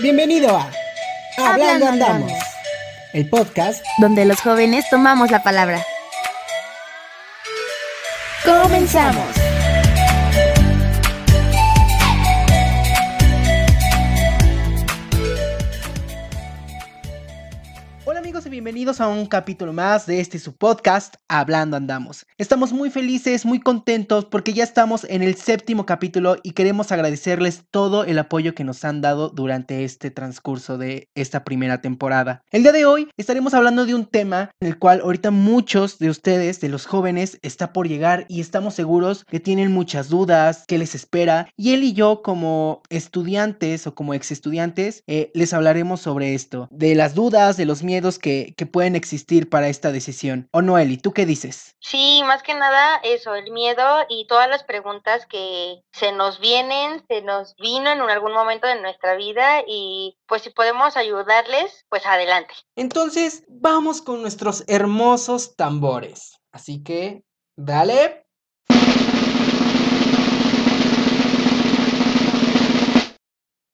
Bienvenido a Hablando Andamos, el podcast donde los jóvenes tomamos la palabra. ¡Comenzamos! Bienvenidos a un capítulo más de este su podcast, Hablando Andamos. Estamos muy felices, muy contentos porque ya estamos en el séptimo capítulo y queremos agradecerles todo el apoyo que nos han dado durante este transcurso de esta primera temporada. El día de hoy estaremos hablando de un tema en el cual ahorita muchos de ustedes, de los jóvenes, está por llegar y estamos seguros que tienen muchas dudas, que les espera y él y yo como estudiantes o como ex estudiantes eh, les hablaremos sobre esto, de las dudas, de los miedos que que, pueden existir para esta decisión. ¿O no, Eli? ¿Tú qué dices? Sí, más que nada eso, el miedo y todas las preguntas que se nos vienen, se nos vino en algún momento de nuestra vida y pues si podemos ayudarles, pues adelante. Entonces, vamos con nuestros hermosos tambores. Así que, dale.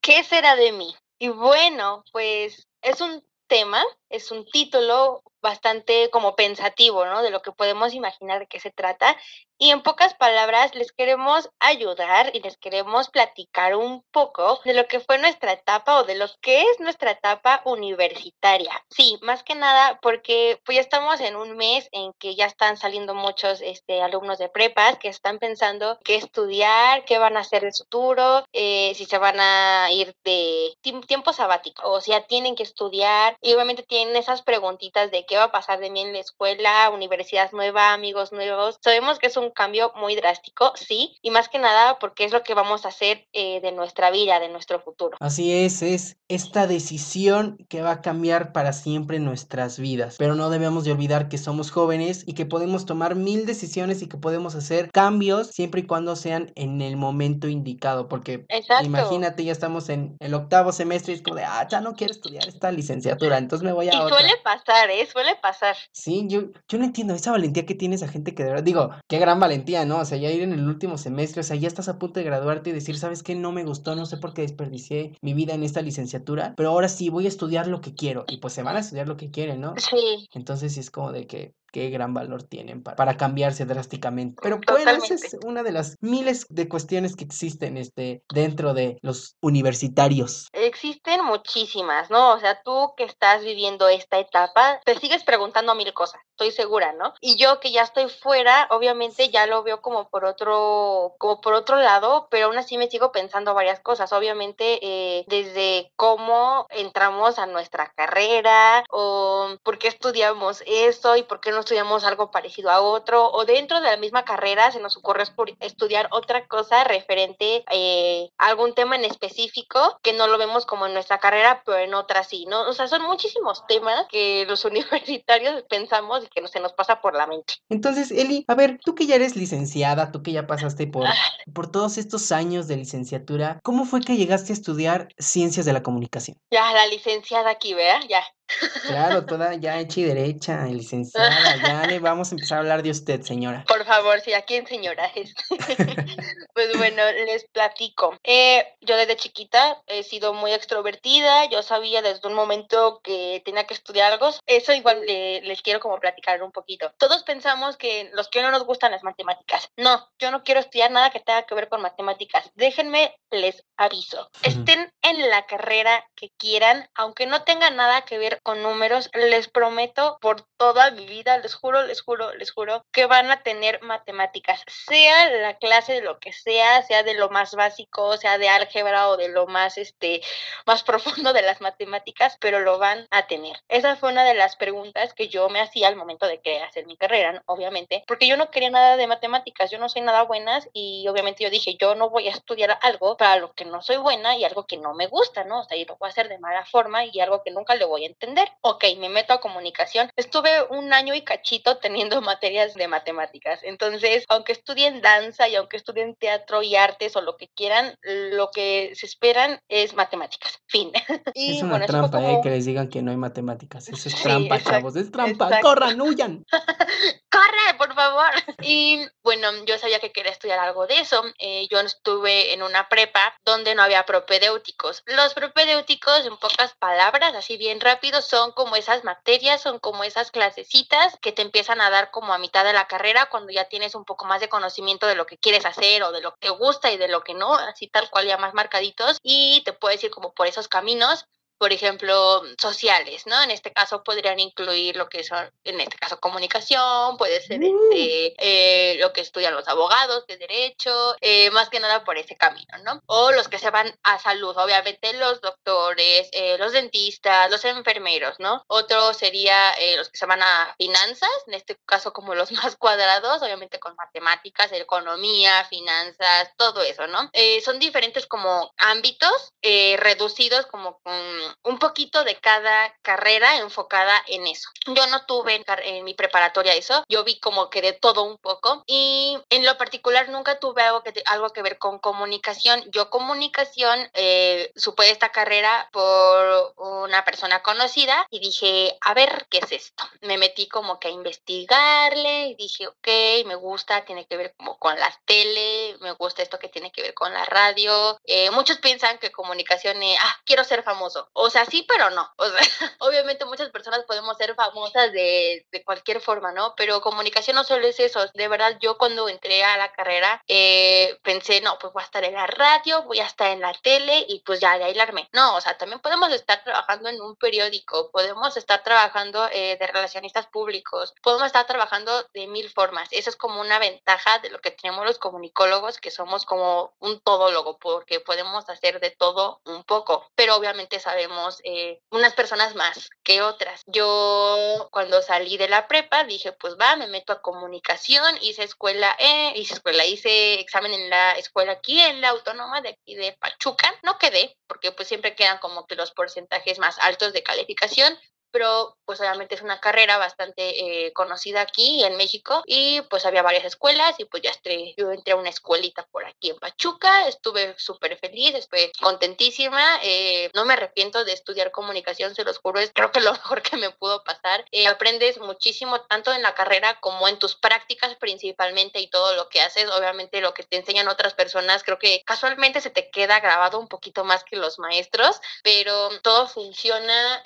¿Qué será de mí? Y bueno, pues es un tema, es un título bastante como pensativo, ¿no? De lo que podemos imaginar de qué se trata. Y en pocas palabras, les queremos ayudar y les queremos platicar un poco de lo que fue nuestra etapa o de lo que es nuestra etapa universitaria. Sí, más que nada porque pues ya estamos en un mes en que ya están saliendo muchos este, alumnos de prepas que están pensando qué estudiar, qué van a hacer de futuro, eh, si se van a ir de tiempo sabático o si ya tienen que estudiar y obviamente tienen esas preguntitas de qué va a pasar de mí en la escuela, universidad nueva, amigos nuevos. Sabemos que es un cambio muy drástico, sí, y más que nada porque es lo que vamos a hacer eh, de nuestra vida, de nuestro futuro. Así es, es esta decisión que va a cambiar para siempre nuestras vidas, pero no debemos de olvidar que somos jóvenes y que podemos tomar mil decisiones y que podemos hacer cambios siempre y cuando sean en el momento indicado, porque imagínate, ya estamos en el octavo semestre y es como de, ah, ya no quiero estudiar esta licenciatura, entonces me voy a... Y suele pasar, ¿eh? Suele pasar. Sí, yo, yo no entiendo esa valentía que tiene esa gente que de verdad, digo, qué gran valentía, ¿no? O sea, ya ir en el último semestre, o sea, ya estás a punto de graduarte y decir, ¿sabes qué? No me gustó, no sé por qué desperdicié mi vida en esta licenciatura, pero ahora sí voy a estudiar lo que quiero. Y pues se van a estudiar lo que quieren, ¿no? Sí. Entonces sí es como de que qué gran valor tienen para, cambiarse drásticamente. Pero bueno, esa es una de las miles de cuestiones que existen este, dentro de los universitarios. Existen muchísimas, ¿no? O sea, tú que estás viviendo esta etapa, te sigues preguntando mil cosas, estoy segura, ¿no? Y yo que ya estoy fuera, obviamente ya lo veo como por otro, como por otro lado, pero aún así me sigo pensando varias cosas. Obviamente, eh, desde cómo entramos a nuestra carrera, o por qué estudiamos eso y por qué no estudiamos algo parecido a otro o dentro de la misma carrera se nos ocurre estudiar otra cosa referente eh, a algún tema en específico que no lo vemos como en nuestra carrera, pero en otra sí, ¿no? O sea, son muchísimos temas que los universitarios pensamos y que no se nos pasa por la mente. Entonces, Eli, a ver, tú que ya eres licenciada, tú que ya pasaste por, ah. por todos estos años de licenciatura, ¿cómo fue que llegaste a estudiar ciencias de la comunicación? Ya, la licenciada aquí, ¿verdad? Ya. Claro, toda ya hecha y derecha, licenciada. Ya le vamos a empezar a hablar de usted, señora. Por favor, sí, ¿a quién, señora? pues bueno, les platico. Eh, yo desde chiquita he sido muy extrovertida. Yo sabía desde un momento que tenía que estudiar algo. Eso igual les quiero como platicar un poquito. Todos pensamos que los que no nos gustan las matemáticas. No, yo no quiero estudiar nada que tenga que ver con matemáticas. Déjenme, les aviso. Estén en la carrera que quieran, aunque no tenga nada que ver con números, les prometo por toda mi vida, les juro, les juro, les juro, que van a tener matemáticas, sea la clase de lo que sea, sea de lo más básico, sea de álgebra o de lo más, este, más profundo de las matemáticas, pero lo van a tener. Esa fue una de las preguntas que yo me hacía al momento de querer hacer mi carrera, obviamente, porque yo no quería nada de matemáticas, yo no soy nada buenas y obviamente yo dije, yo no voy a estudiar algo para lo que no soy buena y algo que no me gusta, ¿no? O sea, yo lo voy a hacer de mala forma y algo que nunca le voy a entender. Ok, me meto a comunicación. Estuve un año y cachito teniendo materias de matemáticas. Entonces, aunque estudien danza y aunque estudien teatro y artes o lo que quieran, lo que se esperan es matemáticas. Fin. Y, es una trampa, eh, que les digan que no hay matemáticas. Eso es trampa, chavos. Es trampa. Corran, huyan. ¡Corre, por favor! Y bueno, yo sabía que quería estudiar algo de eso. Eh, yo estuve en una prepa donde no había propedéuticos. Los propedéuticos, en pocas palabras, así bien rápido, son como esas materias, son como esas clasecitas que te empiezan a dar como a mitad de la carrera cuando ya tienes un poco más de conocimiento de lo que quieres hacer o de lo que te gusta y de lo que no, así tal cual ya más marcaditos. Y te puedes ir como por esos caminos por ejemplo, sociales, ¿no? En este caso podrían incluir lo que son, en este caso, comunicación, puede ser mm. este, eh, lo que estudian los abogados de derecho, eh, más que nada por ese camino, ¿no? O los que se van a salud, obviamente los doctores, eh, los dentistas, los enfermeros, ¿no? Otro sería los que se van a finanzas, en este caso como los más cuadrados, obviamente con matemáticas, economía, finanzas, todo eso, ¿no? son diferentes como ámbitos reducidos como con un poquito de cada carrera enfocada en eso. Yo no tuve en, mi preparatoria eso, yo vi como que de todo un poco y en lo particular nunca tuve algo que, algo que ver con comunicación. Yo comunicación eh, supe esta carrera por una persona conocida y dije, a ver, ¿qué es esto? Me metí como que a investigarle y dije, ok, me gusta, tiene que ver como con la tele, me gusta esto que tiene que ver con la radio. Eh, muchos piensan que comunicación es, ah, quiero ser famoso. O sea, sí, pero no. O sea, obviamente muchas personas podemos ser famosas de, de, cualquier forma, ¿no? Pero comunicación no solo es eso. De verdad, yo cuando entré a la carrera eh, pensé, no, pues voy a estar en la radio, voy a estar en la tele y pues ya de ahí la armé. No, o sea, también podemos estar trabajando en un periódico, podemos estar trabajando eh, de relacionistas públicos, podemos estar trabajando de mil formas. Eso es como una ventaja de lo que tenemos los comunicólogos, que somos como un todólogo, porque podemos hacer de todo un poco, pero obviamente sabemos eh, unas personas más que otras. Yo cuando salí de la prepa dije, pues va, me meto a comunicación, hice escuela, eh, hice escuela, hice examen en la escuela aquí, en la autónoma de aquí de Pachuca. No quedé, porque pues siempre quedan como que los porcentajes más altos de calificación, pero pues obviamente es una carrera bastante eh, conocida aquí en México y pues había varias escuelas y pues ya estoy, yo entré a una escuelita por aquí en Pachuca, estuve súper feliz, estuve contentísima, eh, no me arrepiento de estudiar comunicación, se los juro, es creo que lo mejor que me pudo pasar. Eh, aprendes muchísimo tanto en la carrera como en tus prácticas principalmente y todo lo que haces, obviamente lo que te enseñan otras personas, creo que casualmente se te queda grabado un poquito más que los maestros, pero todo funciona,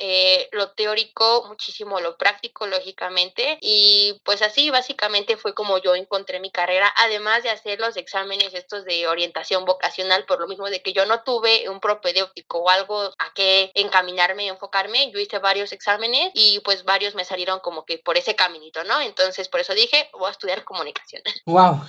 lo teórico muchísimo lo práctico, lógicamente. Y pues así básicamente fue como yo encontré mi carrera, además de hacer los exámenes estos de orientación vocacional, por lo mismo de que yo no tuve un propedéutico o algo a que encaminarme y enfocarme. Yo hice varios exámenes y pues varios me salieron como que por ese caminito, ¿no? Entonces por eso dije, voy a estudiar comunicación. ¡Wow!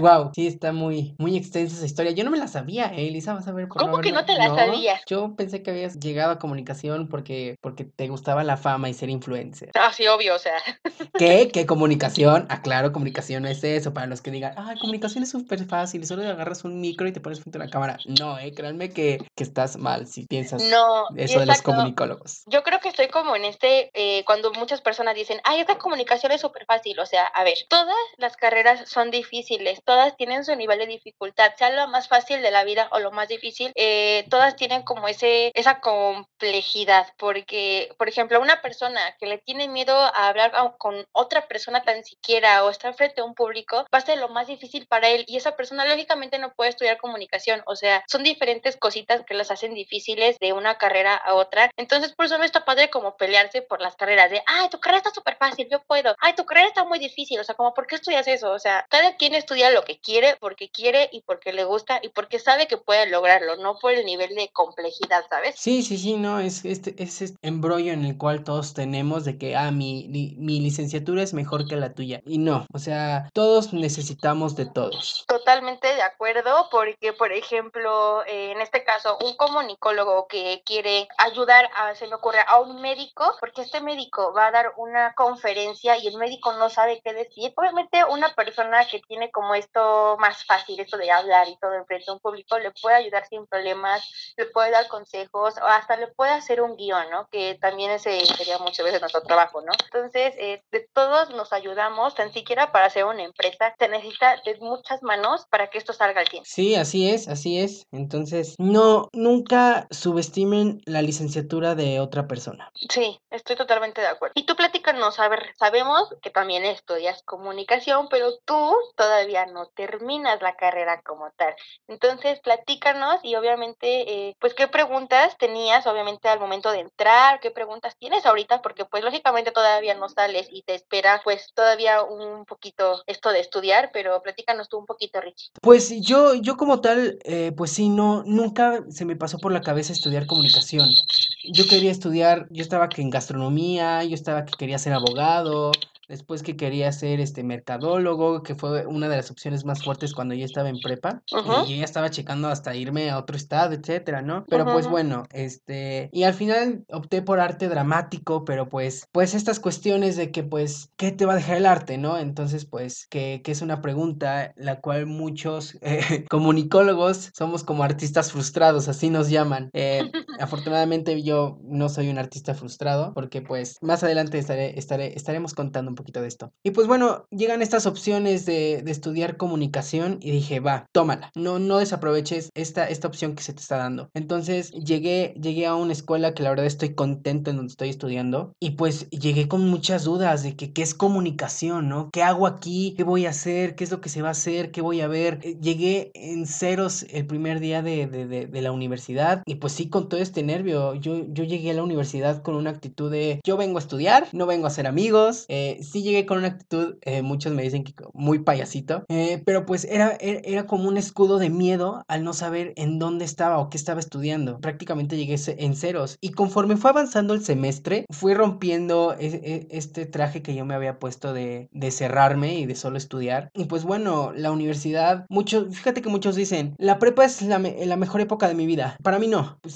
Wow, sí, está muy, muy extensa esa historia. Yo no me la sabía, ¿eh? Elisa, vas a ver. ¿Cómo que no te la sabías? Yo pensé que habías llegado a comunicación porque, porque te gustaba la fama y ser influencer. Ah, sí, obvio, o sea. ¿Qué? ¿Qué comunicación? Aclaro, ah, comunicación no es eso. Para los que digan, ah, comunicación es súper fácil, solo agarras un micro y te pones frente a la cámara. No, eh, créanme que, que estás mal si piensas no, eso de los comunicólogos. Yo creo que estoy como en este, eh, cuando muchas personas dicen, ay, esta comunicación es súper fácil. O sea, a ver, todas las carreras son difíciles todas tienen su nivel de dificultad, sea lo más fácil de la vida o lo más difícil, eh, todas tienen como ese, esa complejidad, porque, por ejemplo, una persona que le tiene miedo a hablar con otra persona tan siquiera o estar frente a un público, va a ser lo más difícil para él y esa persona lógicamente no puede estudiar comunicación, o sea, son diferentes cositas que las hacen difíciles de una carrera a otra, entonces por eso no está padre como pelearse por las carreras de, ay, tu carrera está súper fácil, yo puedo, ay, tu carrera está muy difícil, o sea, como, ¿por qué estudias eso? O sea, cada quien estudia lo que quiere porque quiere y porque le gusta y porque sabe que puede lograrlo, no por el nivel de complejidad, ¿sabes? Sí, sí, sí, no, es este, es este embrollo en el cual todos tenemos de que, ah, mi, mi licenciatura es mejor que la tuya. Y no, o sea, todos necesitamos de todos. Totalmente de acuerdo, porque, por ejemplo, en este caso, un comunicólogo que quiere ayudar a, se me ocurre, a un médico, porque este médico va a dar una conferencia y el médico no sabe qué decir. Obviamente, una persona que tiene tiene como esto más fácil, esto de hablar y todo enfrente a un público, le puede ayudar sin problemas, le puede dar consejos o hasta le puede hacer un guion, ¿no? Que también ese sería muchas veces nuestro trabajo, ¿no? Entonces, eh, de todos nos ayudamos, tan siquiera para hacer una empresa, se necesita de muchas manos para que esto salga al tiempo. Sí, así es, así es. Entonces, no, nunca subestimen la licenciatura de otra persona. Sí, estoy totalmente de acuerdo. Y tú platícanos, a ver, sabemos que también estudias comunicación, pero tú todavía no terminas la carrera como tal. Entonces, platícanos y obviamente, eh, pues, ¿qué preguntas tenías, obviamente, al momento de entrar? ¿Qué preguntas tienes ahorita? Porque, pues, lógicamente todavía no sales y te espera, pues, todavía un poquito esto de estudiar, pero platícanos tú un poquito, Richie. Pues yo, yo como tal, eh, pues sí, no, nunca se me pasó por la cabeza estudiar comunicación. Yo quería estudiar, yo estaba que en gastronomía, yo estaba que quería ser abogado, después que quería ser este mercadólogo, que fue una de las opciones más fuertes cuando yo estaba en prepa, y yo ya estaba checando hasta irme a otro estado, etcétera, ¿no? Pero pues bueno, este, y al final opté por arte dramático, pero pues, pues estas cuestiones de que pues, ¿qué te va a dejar el arte, no? Entonces, pues, que, que es una pregunta la cual muchos eh, comunicólogos somos como artistas frustrados, así nos llaman. Eh, afortunadamente yo no soy un artista frustrado, porque pues más adelante estaré, estaré, estaremos contando un poquito de esto. Y pues bueno, llegan estas opciones de, de estudiar comunicación y dije, va, tómala, no, no desaproveches esta, esta opción que se te está dando. Entonces llegué, llegué a una escuela que la verdad estoy contento en donde estoy estudiando y pues llegué con muchas dudas de que qué es comunicación, ¿no? ¿Qué hago aquí? ¿Qué voy a hacer? ¿Qué es lo que se va a hacer? ¿Qué voy a ver? Eh, Llegué en ceros el primer día de, de, de, la universidad y pues sí, con todo este nervio, yo, yo llegué a la universidad con una actitud de yo vengo a estudiar, no vengo a hacer amigos, eh, sí llegué con una actitud, eh, muchos me dicen que muy payasito, eh, pero pues era, era, como un escudo de miedo al no saber en dónde estaba o qué estaba estudiando. Prácticamente llegué en ceros y conforme fue avanzando el semestre, fui rompiendo e- e- este traje que yo me había puesto de, de cerrarme y de solo estudiar. Y pues bueno, la universidad, muchos, fíjate que muchos dicen, la prepa es la, la mejor época de mi vida. Para mí no. Pues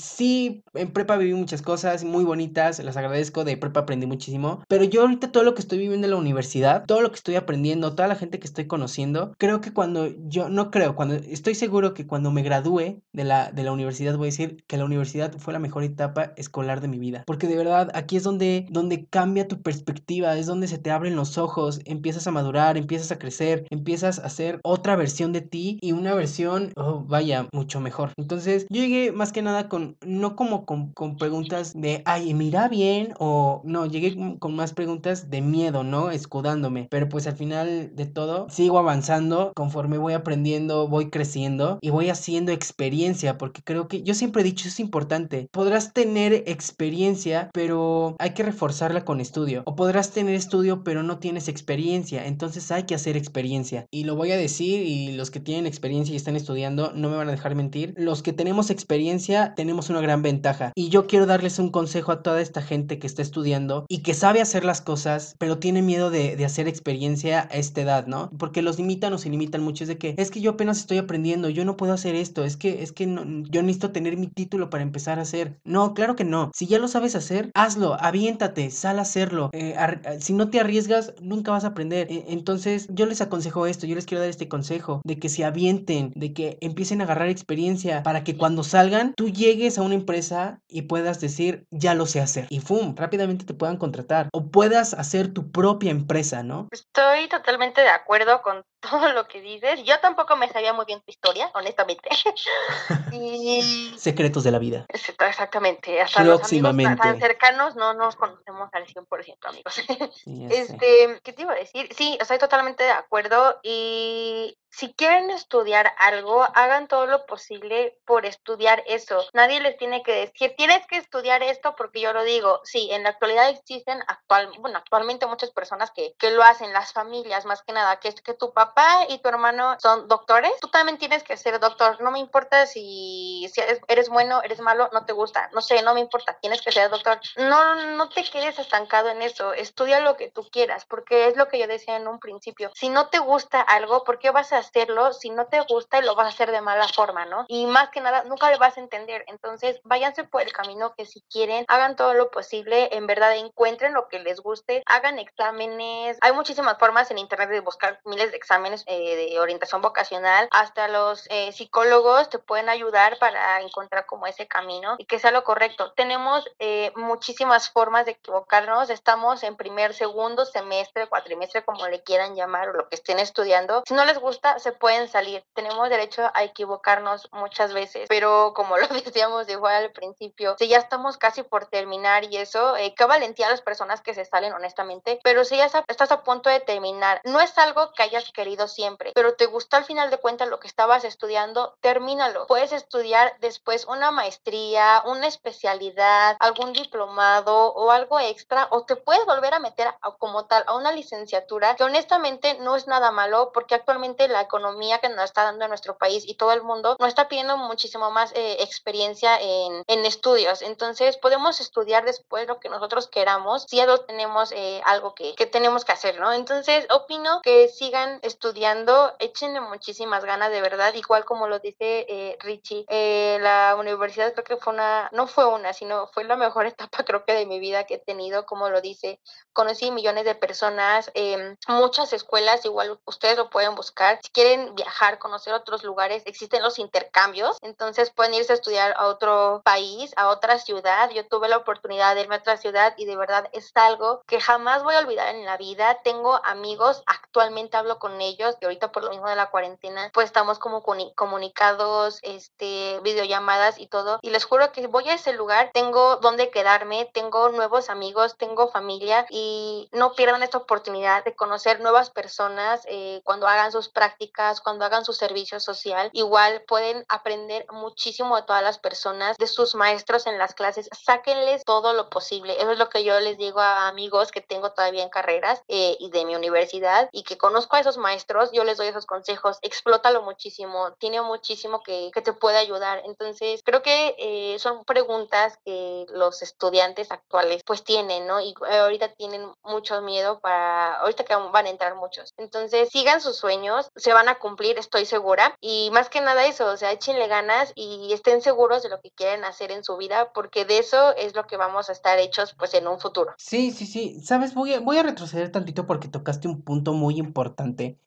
en prepa viví muchas cosas muy bonitas, las agradezco, de prepa aprendí muchísimo, pero yo ahorita todo lo que estoy viviendo en la universidad, todo lo que estoy aprendiendo, toda la gente que estoy conociendo, creo que cuando yo, no creo, cuando estoy seguro que cuando me gradúe de la, de la universidad voy a decir que la universidad fue la mejor etapa escolar de mi vida, porque de verdad aquí es donde, donde cambia tu perspectiva, es donde se te abren los ojos, empiezas a madurar, empiezas a crecer, empiezas a ser otra versión de ti y una versión, oh, vaya, mucho mejor. Entonces yo llegué más que nada con, no como con, con preguntas de, ay, mira bien, o no, llegué con más preguntas de miedo, ¿no? Escudándome, pero pues al final de todo sigo avanzando conforme voy aprendiendo, voy creciendo y voy haciendo experiencia, porque creo que yo siempre he dicho, es importante, podrás tener experiencia, pero hay que reforzarla con estudio, o podrás tener estudio, pero no tienes experiencia, entonces hay que hacer experiencia. Y lo voy a decir, y los que tienen experiencia y están estudiando, no me van a dejar mentir, los que tenemos experiencia tenemos una gran ventaja. Y yo quiero darles un consejo a toda esta gente que está estudiando y que sabe hacer las cosas, pero tiene miedo de, de hacer experiencia a esta edad, ¿no? Porque los limitan o se limitan mucho, es de que es que yo apenas estoy aprendiendo, yo no puedo hacer esto, es que, es que no- yo necesito tener mi título para empezar a hacer. No, claro que no. Si ya lo sabes hacer, hazlo, aviéntate, sal a hacerlo. Eh, ar- si no te arriesgas, nunca vas a aprender. E- entonces, yo les aconsejo esto, yo les quiero dar este consejo de que se avienten, de que empiecen a agarrar experiencia para que cuando salgan, tú llegues a una empresa y puedas decir, ya lo sé hacer. Y ¡fum! Rápidamente te puedan contratar. O puedas hacer tu propia empresa, ¿no? Estoy totalmente de acuerdo con todo lo que dices. Yo tampoco me sabía muy bien tu historia, honestamente. y Secretos de la vida. Exactamente, hasta los amigos tan- cercanos no nos conocemos al 100%, amigos. Sí. Este, ¿qué te iba a decir? Sí, estoy totalmente de acuerdo y si quieren estudiar algo, hagan todo lo posible por estudiar eso. Nadie les tiene que decir, tienes que estudiar esto porque yo lo digo. Sí, en la actualidad existen actual, bueno, actualmente muchas personas que, que lo hacen, las familias más que nada, que es que tu papá y tu hermano son doctores, tú también tienes que ser doctor. No me importa si, si eres, bueno, eres malo, no te gusta, no sé, no me importa, tienes que ser doctor. No, no te quedes estancado en eso, estudia lo que tú quieras, porque es lo que yo decía en un principio. Si no te gusta algo, ¿por qué vas a hacerlo si no te gusta lo vas a hacer de mala forma, ¿no? Y más que nada, nunca le vas a entender. Entonces, váyanse por el camino que si quieren, hagan todo lo posible, en verdad encuentren lo que les guste, hagan exámenes. Hay muchísimas formas en internet de buscar miles de exámenes eh, de orientación vocacional. Hasta los eh, psicólogos te pueden ayudar para encontrar como ese camino y que sea lo correcto. Tenemos eh, muchísimas formas de equivocarnos. Estamos en primer, segundo semestre, cuatrimestre, como le quieran llamar o lo que estén estudiando. Si no les gusta, se pueden salir. Tenemos derecho a equivocarnos muchas veces, pero como lo decíamos igual al principio, si ya estamos casi por terminar y eso, eh, qué valentía a las personas que se salen honestamente, pero si ya estás a punto de terminar, no es algo que hayas querido siempre, pero te gusta al final de cuentas lo que estabas estudiando, termínalo. Puedes estudiar después una maestría, una especialidad, algún diplomado o algo extra, o te puedes volver a meter como tal a una licenciatura que honestamente no es nada malo porque actualmente la economía que nos está dando nuestro país y todo el mundo nos está pidiendo muchísimo más eh, experiencia en, en, estudios. Entonces podemos estudiar después lo que nosotros queramos si ya tenemos eh, algo que, que, tenemos que hacer, ¿no? Entonces opino que sigan estudiando, échenle muchísimas ganas de verdad, igual como lo dice eh, Richie, la universidad creo que fue una, no fue una, sino fue la mejor etapa creo que de mi vida que he tenido, como lo dice, conocí millones de personas, eh, muchas escuelas, igual ustedes lo pueden buscar. Si quieren viajar, conocer otros lugares, existen los intercambios, entonces pueden irse a estudiar a otro país, a otra ciudad. Yo tuve la oportunidad de irme a otra ciudad y de verdad es algo que jamás voy a olvidar en la vida. Tengo amigos, actualmente hablo con ellos, y ahorita por lo mismo de la cuarentena, pues estamos como comunicados, este, videollamadas y todo. Y les juro que voy a ese lugar, tengo donde quedarme, tengo nuevos amigos, tengo familia y no pierdan esta oportunidad de conocer nuevas personas eh, cuando hagan sus prácticas, cuando hagan su servicio social. Igual pueden aprender muchísimo de todas las personas, de sus maestros en las clases. Sáquenles todo lo posible. Eso es lo que yo les digo a amigos que tengo todavía en carreras eh, y de mi universidad y que conozco a esos maestros. Yo les doy esos consejos. Explótalo muchísimo. Tiene muchísimo que, que te puede ayudar. Entonces, creo que eh, son preguntas que los estudiantes actuales pues tienen, ¿no? Y ahorita tienen mucho miedo para, ahorita que van a entrar muchos. Entonces, sigan sus sueños, se van a cumplir, estoy segura. Y más que nada eso, o sea, échenle ganas y estén seguros de lo que quieren hacer en su vida, porque de eso es lo que vamos a estar hechos pues en un futuro. Sí, sí, sí. Sabes, voy a, voy a retroceder tantito porque tocaste un punto muy importante.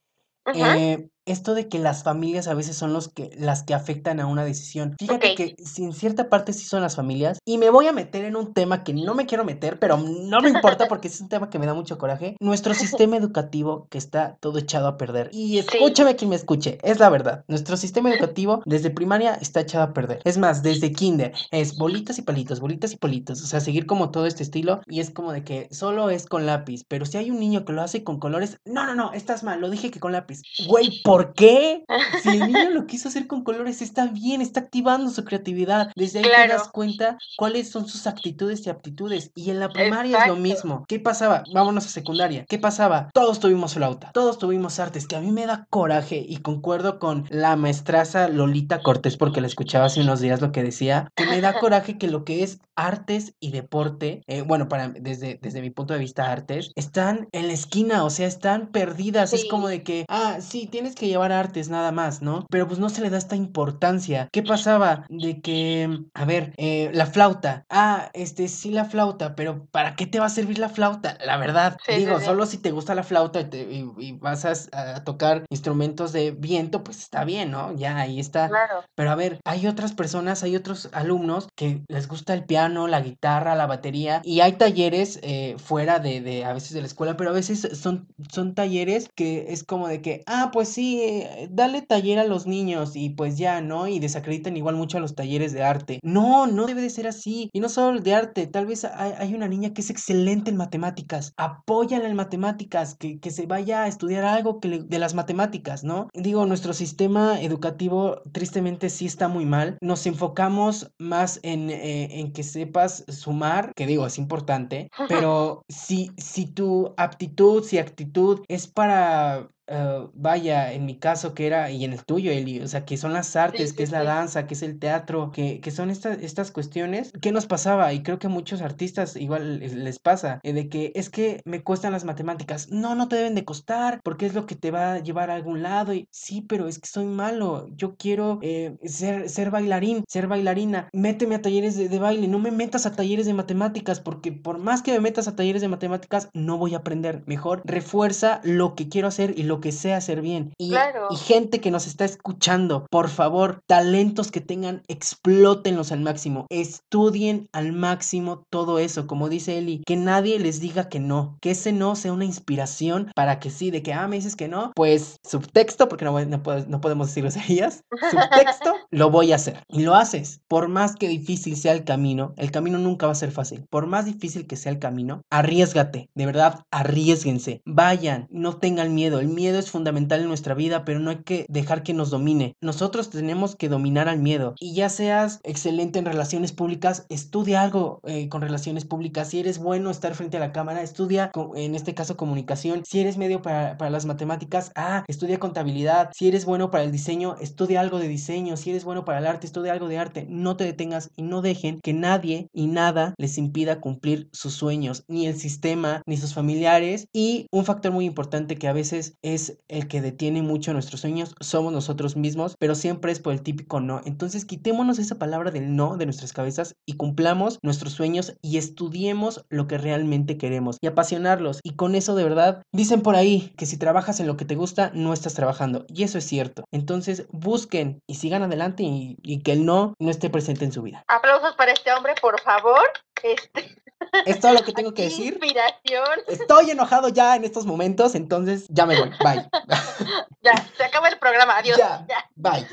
Eh, esto de que las familias a veces son los que, las que afectan a una decisión. Fíjate que si en cierta parte sí son las familias, y me voy a meter en un tema que no me quiero meter, pero no me importa porque es un tema que me da mucho coraje. Nuestro sistema educativo que está todo echado a perder. Y escúchame quien me escuche, es la verdad. Nuestro sistema educativo desde primaria está echado a perder. Es más, desde kinder es bolitas y palitos, bolitas y palitos. O sea, seguir como todo este estilo y es como de que solo es con lápiz, pero si hay un niño que lo hace con colores, no, no, no, estás mal, lo dije que con lápiz. Güey, ¿por ¿Por qué? Si el niño lo quiso hacer con colores, está bien, está activando su creatividad. Desde ahí te das cuenta cuáles son sus actitudes y aptitudes. Y en la primaria es lo mismo. ¿Qué pasaba? Vámonos a secundaria. ¿Qué pasaba? Todos tuvimos flauta, todos tuvimos artes, que a mí me da coraje y concuerdo con la maestraza Lolita Cortés porque la escuchaba hace unos días lo que decía, que me da coraje que lo que es artes y deporte, eh, bueno, para desde, desde mi punto de vista artes, están en la esquina, o sea, están perdidas. Es como de que, ah, sí, tienes que llevar artes nada más, ¿no? Pero pues no se le da esta importancia. ¿Qué pasaba? De que, a ver, eh, la flauta. Ah, este, sí la flauta, pero ¿para qué te va a servir la flauta? La verdad, digo, solo si te gusta la flauta y, vas a, tocar instrumentos de viento, pues está bien, ¿no? Ya ahí está. Claro. Pero a ver, hay otras personas, hay otros alumnos que les gusta el piano, la guitarra, la batería, y hay talleres eh, fuera de, de, a veces de la escuela, pero a veces son, son talleres que es como de que, ah, pues sí, eh, dale taller a los niños y pues ya, ¿no? Y desacreditan igual mucho a los talleres de arte. No, no debe de ser así. Y no solo el de arte, tal vez hay, una niña que es excelente en matemáticas. Apóyala en matemáticas, que, que se vaya a estudiar algo que de las matemáticas, ¿no? Digo, nuestro sistema educativo tristemente sí está muy mal. Nos enfocamos más en, eh, en que sepas sumar, que digo, es importante, pero si, si tu aptitud, si actitud es para eh, vaya, en mi caso que era, y en el tuyo, Eli, o sea, que son las artes, que es la danza, que es el teatro, que, que son estas, estas cuestiones, ¿qué nos pasaba? Y creo que a muchos artistas igual les, pasa, eh, de que es que me cuestan las matemáticas. No, no te deben de costar, porque es lo que te va a llevar a algún lado. Y sí, pero es que soy malo, yo quiero eh, ser, ser bailarín, ser bailarina, méteme a talleres de, de baile, no me metas a talleres de matemáticas, porque por más que me metas a talleres de matemáticas, no voy a aprender. Mejor refuerza lo que quiero hacer y lo que sé hacer bien. Y, y gente que nos está escuchando, por favor, talentos que tengan, explótenlos al máximo. Estudien al máximo todo eso. Como dice Eli, que nadie les diga que no. Que ese no sea una inspiración para que sí, de que, ah, me dices que no. Pues subtexto, porque no, no, no podemos decir groserías. Subtexto, lo voy a hacer. Y lo haces. Por más que difícil sea el camino, el camino nunca va a ser fácil. Por más difícil que sea el camino, arriesgate. De verdad, arriesguense. Vayan, no tengan miedo. El miedo es fundamental en nuestra vida, pero no hay que dejar que nos domine. Nosotros tenemos que dominar al miedo. Y ya seas excelente en relaciones públicas, estudia algo eh, con relaciones públicas. Si eres bueno estar frente a la cámara, estudia, en este caso, comunicación. Si eres medio para, para las matemáticas, ah, estudia contabilidad. Si eres bueno para el diseño, estudia algo de diseño. Si eres bueno para el arte, estudia algo de arte. No te detengas y no dejen que nadie y nada les impida cumplir sus sueños, ni el sistema, ni sus familiares. Y un factor muy importante que a veces es el que detiene mucho nuestros sueños, somos nosotros mismos, pero siempre es por el típico no. Entonces quitémonos esa palabra del no de nuestras cabezas y cumplamos nuestros sueños y estudiemos lo que realmente queremos y apasionarlos. Y con eso de verdad, dicen por ahí que si trabajas en lo que te gusta, no estás trabajando. Y eso es cierto. Entonces busquen y sigan adelante y, y que el no no esté presente en su vida. Aplausos para este hombre, por favor. Este... Es todo lo que tengo que decir. Inspiración. Estoy enojado ya en estos momentos, entonces ya me voy. Bye. ya, se acaba el programa. Adiós. Ya, Bye.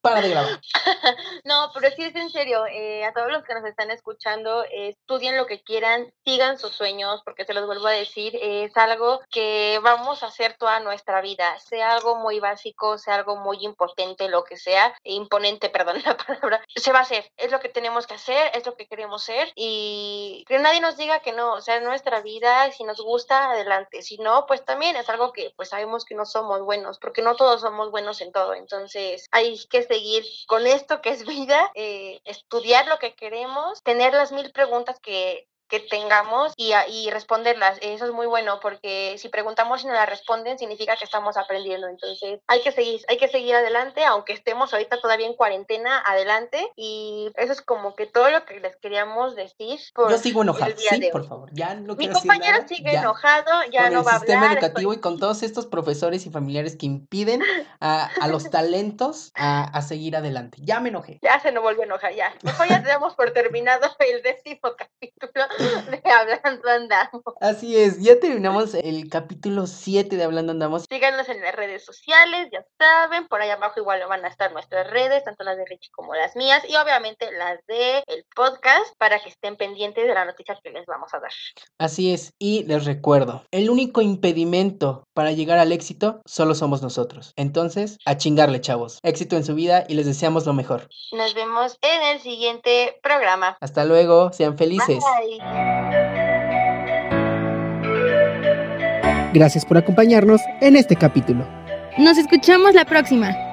Para de grabar. No, pero sí es en serio. Eh, a todos los que nos están escuchando, estudien lo que quieran, sigan sus sueños, porque se los vuelvo a decir, es algo que vamos a hacer toda nuestra vida. Sea algo muy básico, sea algo muy impotente, lo que sea, imponente, perdón la palabra, se va a hacer. Es lo que tenemos que hacer, es lo que queremos ser y que nadie nos diga que no, o sea, nuestra vida, si nos gusta, adelante, si no, pues también es algo que pues sabemos que no somos buenos, porque no todos somos buenos en todo, entonces hay que seguir con esto que es vida, eh, estudiar lo que queremos, tener las mil preguntas que que tengamos y, y, responderlas. Eso es muy bueno porque si preguntamos y no las responden significa que estamos aprendiendo. Entonces hay que seguir, hay que seguir adelante, aunque estemos ahorita todavía en cuarentena, adelante. Y eso es como que todo lo que les queríamos decir. Yo sigo enojado, sí, por favor. Ya no Mi compañero sigue enojado, ya no va a hablar. sistema educativo y con todos estos profesores y familiares que impiden a, a los talentos a, a, seguir adelante. Ya me enojé. Ya se nos volvió a enojar, ya. Mejor ya tenemos por terminado el décimo capítulo de Hablando Andamos. Así es, ya terminamos el capítulo 7 de Hablando Andamos. Síganos en las redes sociales, ya saben, por ahí abajo igual van a estar nuestras redes, tanto las de Richie como las mías, y obviamente las de el podcast, para que estén pendientes de la noticia que les vamos a dar. Así es, y les recuerdo, el único impedimento para llegar al éxito solo somos nosotros. Entonces, a chingarle, chavos. Éxito en su vida y les deseamos lo mejor. Nos vemos en el siguiente programa. Hasta luego, sean felices. Gracias por acompañarnos en este capítulo. Nos escuchamos la próxima.